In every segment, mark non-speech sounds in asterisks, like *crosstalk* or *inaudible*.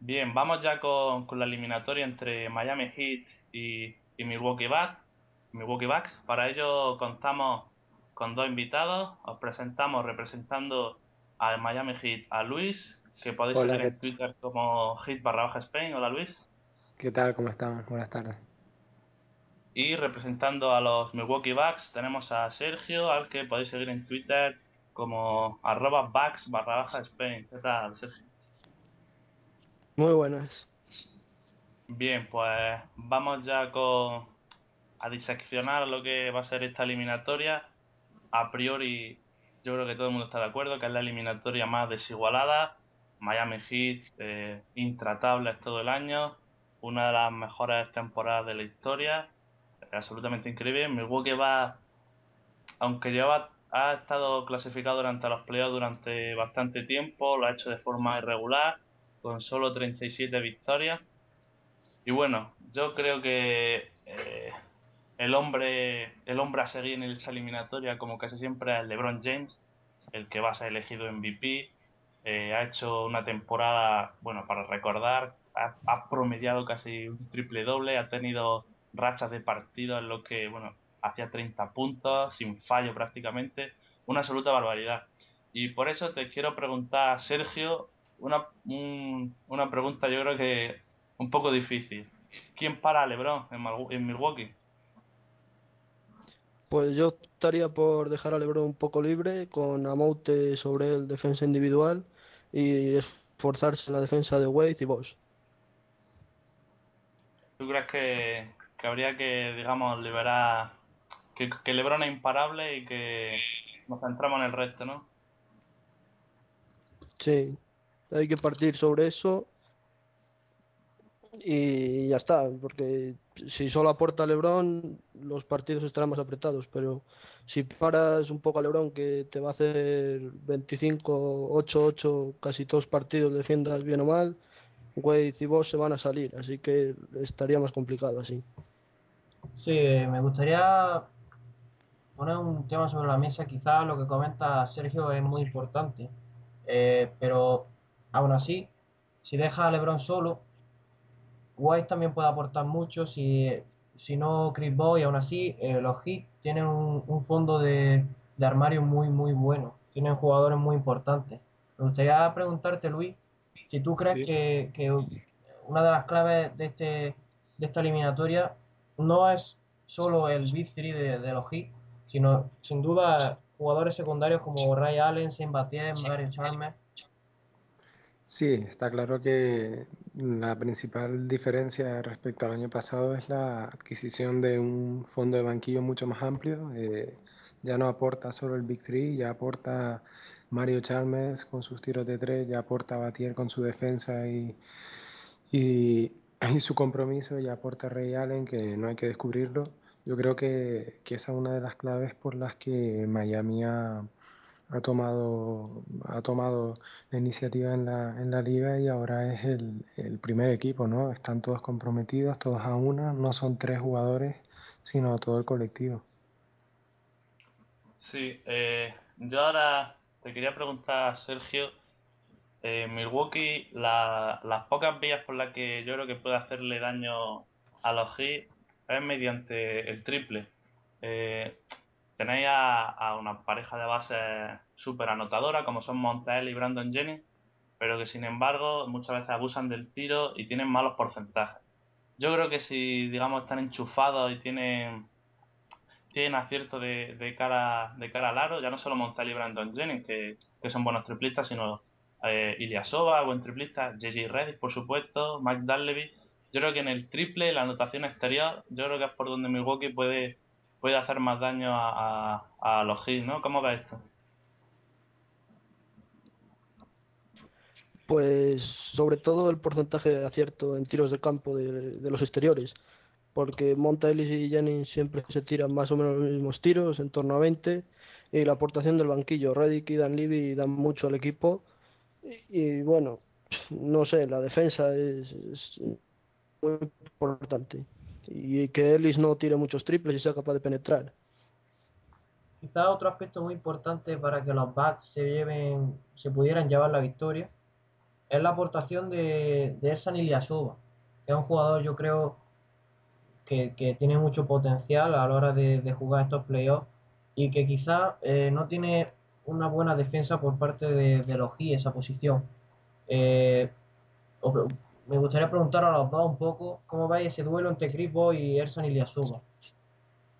Bien, vamos ya con, con la eliminatoria entre Miami Heat y, y Milwaukee, Bucks, Milwaukee Bucks. Para ello contamos con dos invitados. Os presentamos representando al Miami Heat a Luis, que podéis Hola, seguir en ¿qué- Twitter como Heat barra baja Spain. Hola Luis. ¿Qué tal? ¿Cómo están? Buenas tardes. Y representando a los Milwaukee Bucks tenemos a Sergio, al que podéis seguir en Twitter como arroba Bucks barra baja Spain. ¿Qué tal, Sergio? Muy buenas. Bien, pues vamos ya con a diseccionar lo que va a ser esta eliminatoria. A priori, yo creo que todo el mundo está de acuerdo que es la eliminatoria más desigualada. Miami Heat, eh, intratables todo el año, una de las mejores temporadas de la historia, absolutamente increíble. Milwaukee va, aunque lleva, ha estado clasificado durante los playoffs durante bastante tiempo, lo ha hecho de forma irregular, con solo 37 victorias. Y bueno, yo creo que eh, el hombre el hombre a seguir en esa eliminatoria, como casi siempre, es LeBron James, el que va a ser elegido MVP. Eh, ha hecho una temporada, bueno, para recordar, ha, ha promediado casi un triple doble, ha tenido rachas de partidos en los que, bueno, hacía 30 puntos, sin fallo prácticamente, una absoluta barbaridad. Y por eso te quiero preguntar, Sergio, una, un- una pregunta yo creo que un poco difícil. ¿Quién para a LeBron en, Milwaukee? Pues yo estaría por dejar a LeBron un poco libre, con Amoute sobre el defensa individual y esforzarse en la defensa de Wade y Bosch. ¿Tú crees que, que habría que, digamos, liberar, que, que LeBron es imparable y que nos centramos en el resto, ¿no? Sí, hay que partir sobre eso y ya está, porque si solo aporta LeBron, los partidos estarán más apretados, pero si paras un poco a LeBron que te va a hacer 25, 8, 8, casi todos partidos, defiendas bien o mal, Wade y Bosch se van a salir, así que estaría más complicado así. Sí, me gustaría poner un tema sobre la mesa. Quizás lo que comenta Sergio es muy importante, Eh, pero aún así, si deja a LeBron solo, White también puede aportar mucho. Si, si no, Chris Boy, aún así, eh, los Heat tienen un, un fondo de, de armario muy, muy bueno. Tienen jugadores muy importantes. Me gustaría preguntarte, Luis, si tú crees Sí. que, que una de las claves de, este, de esta eliminatoria no es solo el Big Three de, de los Heat, sino sin duda jugadores secundarios como Ray Allen, Shane Battier, Mario Chalmers. Sí, está claro que la principal diferencia respecto al año pasado es la adquisición de un fondo de banquillo mucho más amplio. Eh, ya no aporta solo el Big Three, ya aporta Mario Chalmers con sus tiros de tres, ya aporta Batier con su defensa y, y, *clears throat* su compromiso, ya aporta Ray Allen, que no hay que descubrirlo. Yo creo que, que esa es una de las claves por las que Miami ha, ha tomado, ha tomado la iniciativa en la, en la liga y ahora es el, el primer equipo, ¿no? Están todos comprometidos, todos a una, no son tres jugadores, sino todo el colectivo. Sí, eh, yo ahora te quería preguntar, Sergio, eh, Milwaukee, la- las pocas vías por las que yo creo que puede hacerle daño a los Heat es mediante el triple. Eh, tenéis a, una pareja de bases súper anotadora como son Montel y Brandon Jennings, pero que sin embargo muchas veces abusan del tiro y tienen malos porcentajes. Yo creo que si, digamos, están enchufados y tienen tienen acierto de, de cara de cara al aro, ya no solo Montel y Brandon Jennings, que, que son buenos triplistas, sino eh, Ilyasova, buen triplista, JJ Redick, por supuesto, Mike Dunleavy. Yo creo que en el triple, la anotación exterior, yo creo que es por donde Milwaukee puede, puede hacer más daño a, a, los Heat, ¿no? ¿Cómo ves esto? Pues sobre todo el porcentaje de acierto en tiros de campo de, los exteriores, porque Monta Ellis y Jennings siempre se tiran más o menos los mismos tiros, en torno a 20, y la aportación del banquillo, Reddick y Dan Levy dan mucho al equipo, y, bueno, no sé, la defensa es, muy importante, y que Ellis no tire muchos triples y sea capaz de penetrar. Quizá otro aspecto muy importante para que los Bucks se lleven, se pudieran llevar la victoria es la aportación de, de Ersan Ilyasova, que es un jugador yo creo que, tiene mucho potencial a la hora de, jugar estos playoffs y que quizá eh, no tiene una buena defensa por parte de, de los G esa posición. Eh, me gustaría preguntar a los dos un poco cómo va ese duelo entre Chris Boy y Ersan Ilyasova.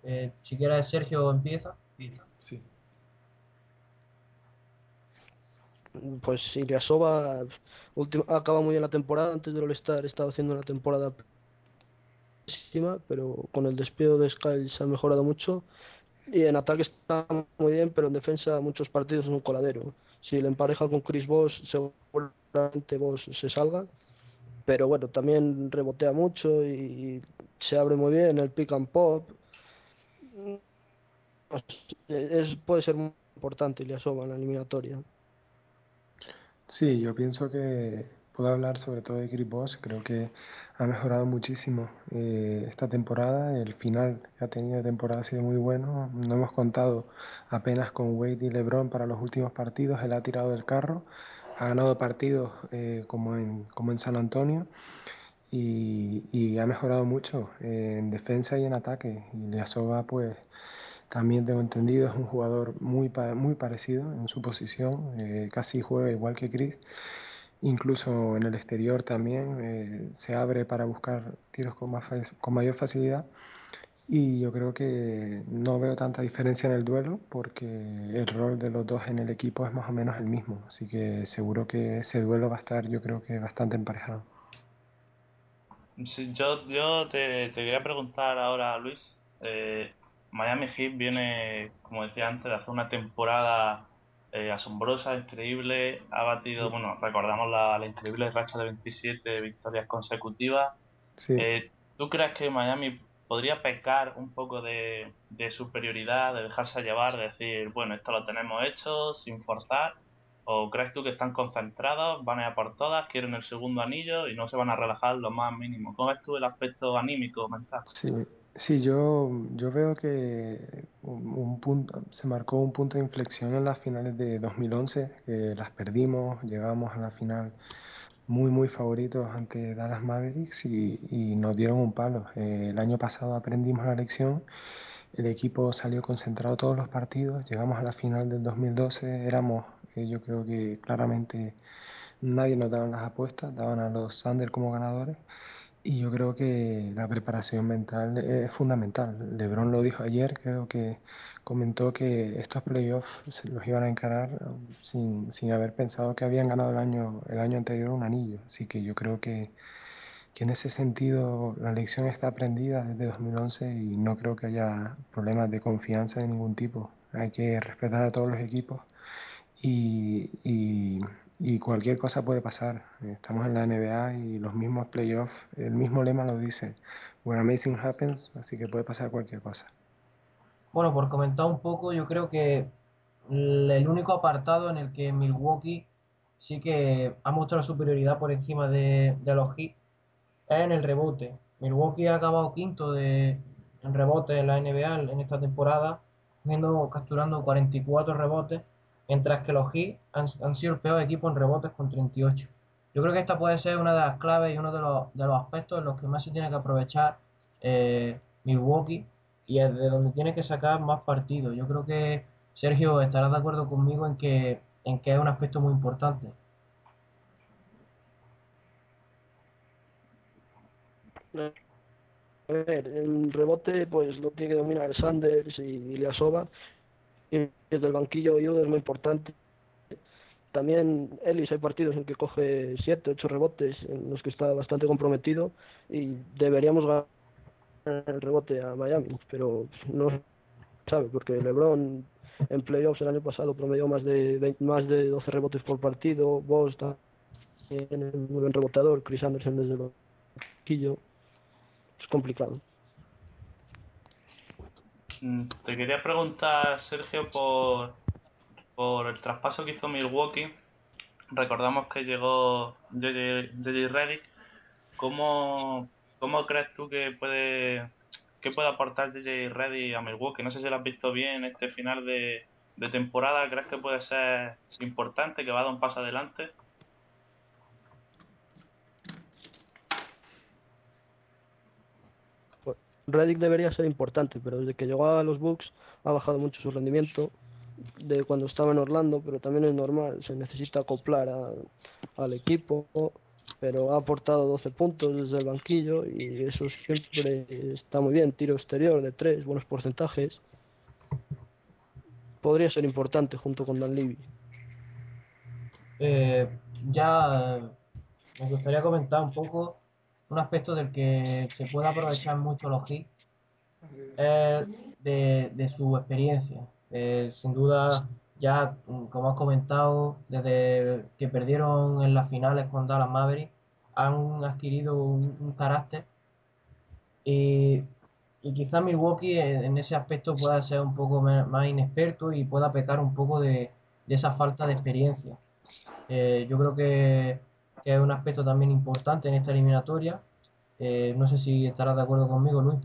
Eh, si quieres Sergio empieza. Sí. Pues Ilyasova acaba muy bien la temporada. Antes del All-Star estaba haciendo una temporada pero con el despido de Sky se ha mejorado mucho. Y en ataque está muy bien, pero en defensa muchos partidos es un coladero. Si le empareja con Chris Boss, seguramente Boss se salga. Pero bueno, también rebotea mucho y se abre muy bien el pick and pop. Es, puede ser muy importante Ilyasova en la eliminatoria. Sí, yo pienso que puedo hablar sobre todo de Chris Bosh. Creo que ha mejorado muchísimo eh, esta temporada. El final que ha tenido de temporada ha sido muy bueno. No hemos contado apenas con Wade y LeBron para los últimos partidos. Él ha tirado del carro. Ha ganado partidos eh, como, en, como en San Antonio. Y, ha mejorado mucho en defensa y en ataque. Y Leasova, pues también tengo entendido, es un jugador muy, muy parecido en su posición, eh, casi juega igual que Chris. Incluso en el exterior también eh, se abre para buscar tiros con, más, con mayor facilidad. Y yo creo que no veo tanta diferencia en el duelo porque el rol de los dos en el equipo es más o menos el mismo. Así que seguro que ese duelo va a estar, yo creo que bastante emparejado. yo yo te, te quería preguntar ahora, Luis. Eh, Miami Heat viene, como decía antes, de hacer una temporada eh, asombrosa, increíble. Ha batido, bueno, recordamos la, increíble racha de 27 victorias consecutivas. Eh, ¿Tú crees que Miami podría pecar un poco de, superioridad, de dejarse llevar, de decir, bueno, esto lo tenemos hecho sin forzar? ¿O crees tú que están concentrados, van a ir por todas, quieren el segundo anillo y no se van a relajar lo más mínimo? ¿Cómo ves tú el aspecto anímico, mental? Sí, Sí, yo, yo veo que un, punto, se marcó un punto de inflexión en las finales de 2011, que las perdimos, llegamos a la final muy, muy favoritos ante Dallas Mavericks y, y nos dieron un palo. Eh, el año pasado aprendimos la lección, el equipo salió concentrado todos los partidos, llegamos a la final del 2012, éramos, eh, yo creo que claramente nadie nos daba las apuestas, daban a los Thunder como ganadores. Y yo creo que la preparación mental es fundamental. LeBron lo dijo ayer, creo que comentó que estos playoffs los iban a encarar sin, sin haber pensado que habían ganado el año, el año anterior un anillo. Así que yo creo que, que en ese sentido la lección está aprendida desde 2011 y no creo que haya problemas de confianza de ningún tipo. Hay que respetar a todos los equipos y, y y cualquier cosa puede pasar. Estamos en la NBA y los mismos playoffs, el mismo lema lo dice, Where Amazing Happens, así que puede pasar cualquier cosa. Bueno, por comentar un poco, yo creo que el único apartado en el que Milwaukee sí que ha mostrado superioridad por encima de, los Heat es en el rebote. Milwaukee ha acabado quinto de, en rebote en la NBA en esta temporada, capturando 44 rebotes mientras que los Heat han, sido el peor equipo en rebotes con 38. Yo creo que esta puede ser una de las claves y uno de los, aspectos en los que más se tiene que aprovechar eh, Milwaukee y es de donde tiene que sacar más partido. Yo creo que Sergio estará de acuerdo conmigo en que, en que es un aspecto muy importante. A ver, el rebote pues lo tiene que dominar Sanders y Iliasova y desde el banquillo ayuda es muy importante. También Ellis hay partidos en que coge 7, 8 rebotes en los que está bastante comprometido y deberíamos ganar el rebote a Miami, pero no sabe porque LeBron en playoffs el año pasado promedió más de más de 12 rebotes por partido, Boss tiene un buen rebotador, Chris Anderson desde el banquillo. Es complicado. Mm, te quería preguntar, Sergio, por, por el traspaso que hizo Milwaukee. Recordamos que llegó JJ Reddick. ¿Cómo, ¿Cómo crees tú que puede que puede aportar JJ Reddick a Milwaukee? No sé si lo has visto bien este final de, de temporada. ¿Crees que puede ser importante, que va a dar un paso adelante? Reddick debería ser importante, pero desde que llegó a los Bucks ha bajado mucho su rendimiento de cuando estaba en Orlando, pero también es normal, se necesita acoplar al equipo, pero ha aportado 12 puntos desde el banquillo y eso siempre está muy bien, tiro exterior de 3, buenos porcentajes. Podría ser importante junto con Dan Levy. Eh, ya me gustaría comentar un poco un aspecto del que se puede aprovechar mucho los hits es de, su experiencia. Eh, sin duda, ya como has comentado, desde que perdieron en las finales con Dallas Maverick, han adquirido un, carácter y, y quizá Milwaukee en, ese aspecto pueda ser un poco más inexperto y pueda pecar un poco de, esa falta de experiencia. Eh, yo creo que que es un aspecto también importante en esta eliminatoria. Eh, no sé si estarás de acuerdo conmigo, Luis.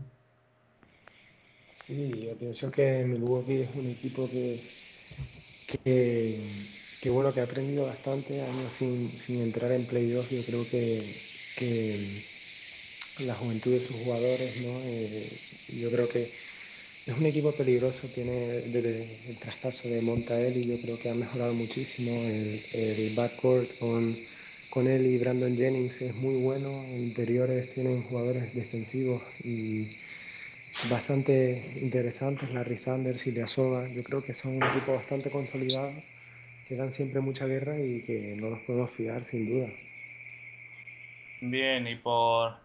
Sí, yo pienso que Milwaukee es un equipo que, que, bueno, que ha aprendido bastante años sin, sin entrar en playoffs. Yo creo que, que la juventud de sus jugadores, ¿no? Eh, yo creo que es un equipo peligroso, tiene desde el traspaso de Montael y yo creo que ha mejorado muchísimo el, el backcourt con con él y Brandon Jennings es muy bueno. En interiores tienen jugadores defensivos y bastante interesantes, Larry Sanders y Leasova. Yo creo que son un equipo bastante consolidado, que dan siempre mucha guerra y que no los podemos fiar sin duda. Bien, y por,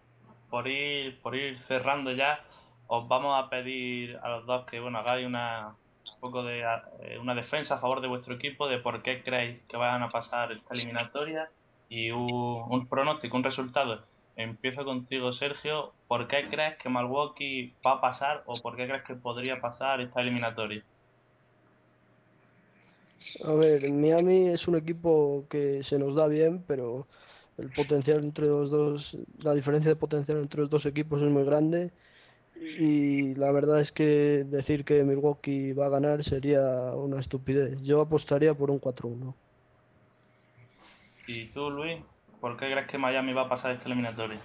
por, ir, por ir cerrando ya, os vamos a pedir a los dos que bueno hagáis una, un poco de eh, una defensa a favor de vuestro equipo, de por qué creéis que vayan a pasar esta eliminatoria y un, pronóstico, un resultado. Empiezo contigo, Sergio. ¿Por qué crees que Milwaukee va a pasar o por qué crees que podría pasar esta eliminatoria? A ver, Miami es un equipo que se nos da bien, pero el potencial entre los dos, la diferencia de potencial entre los dos equipos es muy grande y la verdad es que decir que Milwaukee va a ganar sería una estupidez. Yo apostaría por un 4-1. ¿Y tú, Luis? ¿Por qué crees que Miami va a pasar esta eliminatoria?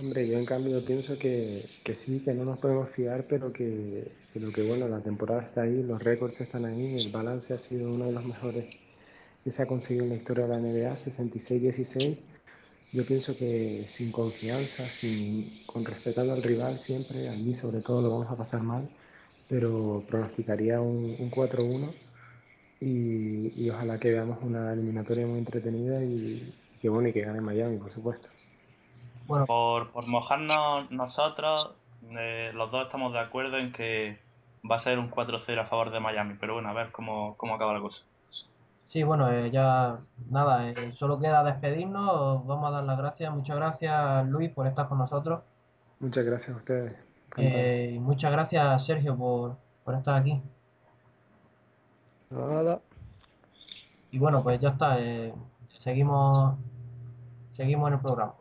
Hombre, yo en cambio pienso que, que sí, que no nos podemos fiar, pero que, pero que bueno, la temporada está ahí, los récords están ahí, el balance ha sido uno de los mejores que se ha conseguido en la historia de la NBA, 66-16. Yo pienso que sin confianza, sin, con respetando al rival siempre, a mí sobre todo lo vamos a pasar mal, pero pronosticaría un, un 4-1 y, ojalá que veamos una eliminatoria muy entretenida y, que bueno y que gane Miami, por supuesto. Bueno, por, por mojarnos nosotros, eh, los dos estamos de acuerdo en que va a ser un 4-0 a favor de Miami, pero bueno, a ver cómo, cómo acaba la cosa. Sí, bueno, eh, ya nada, eh, solo queda despedirnos, vamos a dar las gracias, muchas gracias Luis por estar con nosotros. Muchas gracias a ustedes. y muchas gracias Sergio por, por estar aquí. Y bueno, pues ya está. Eh, seguimos, seguimos en el programa.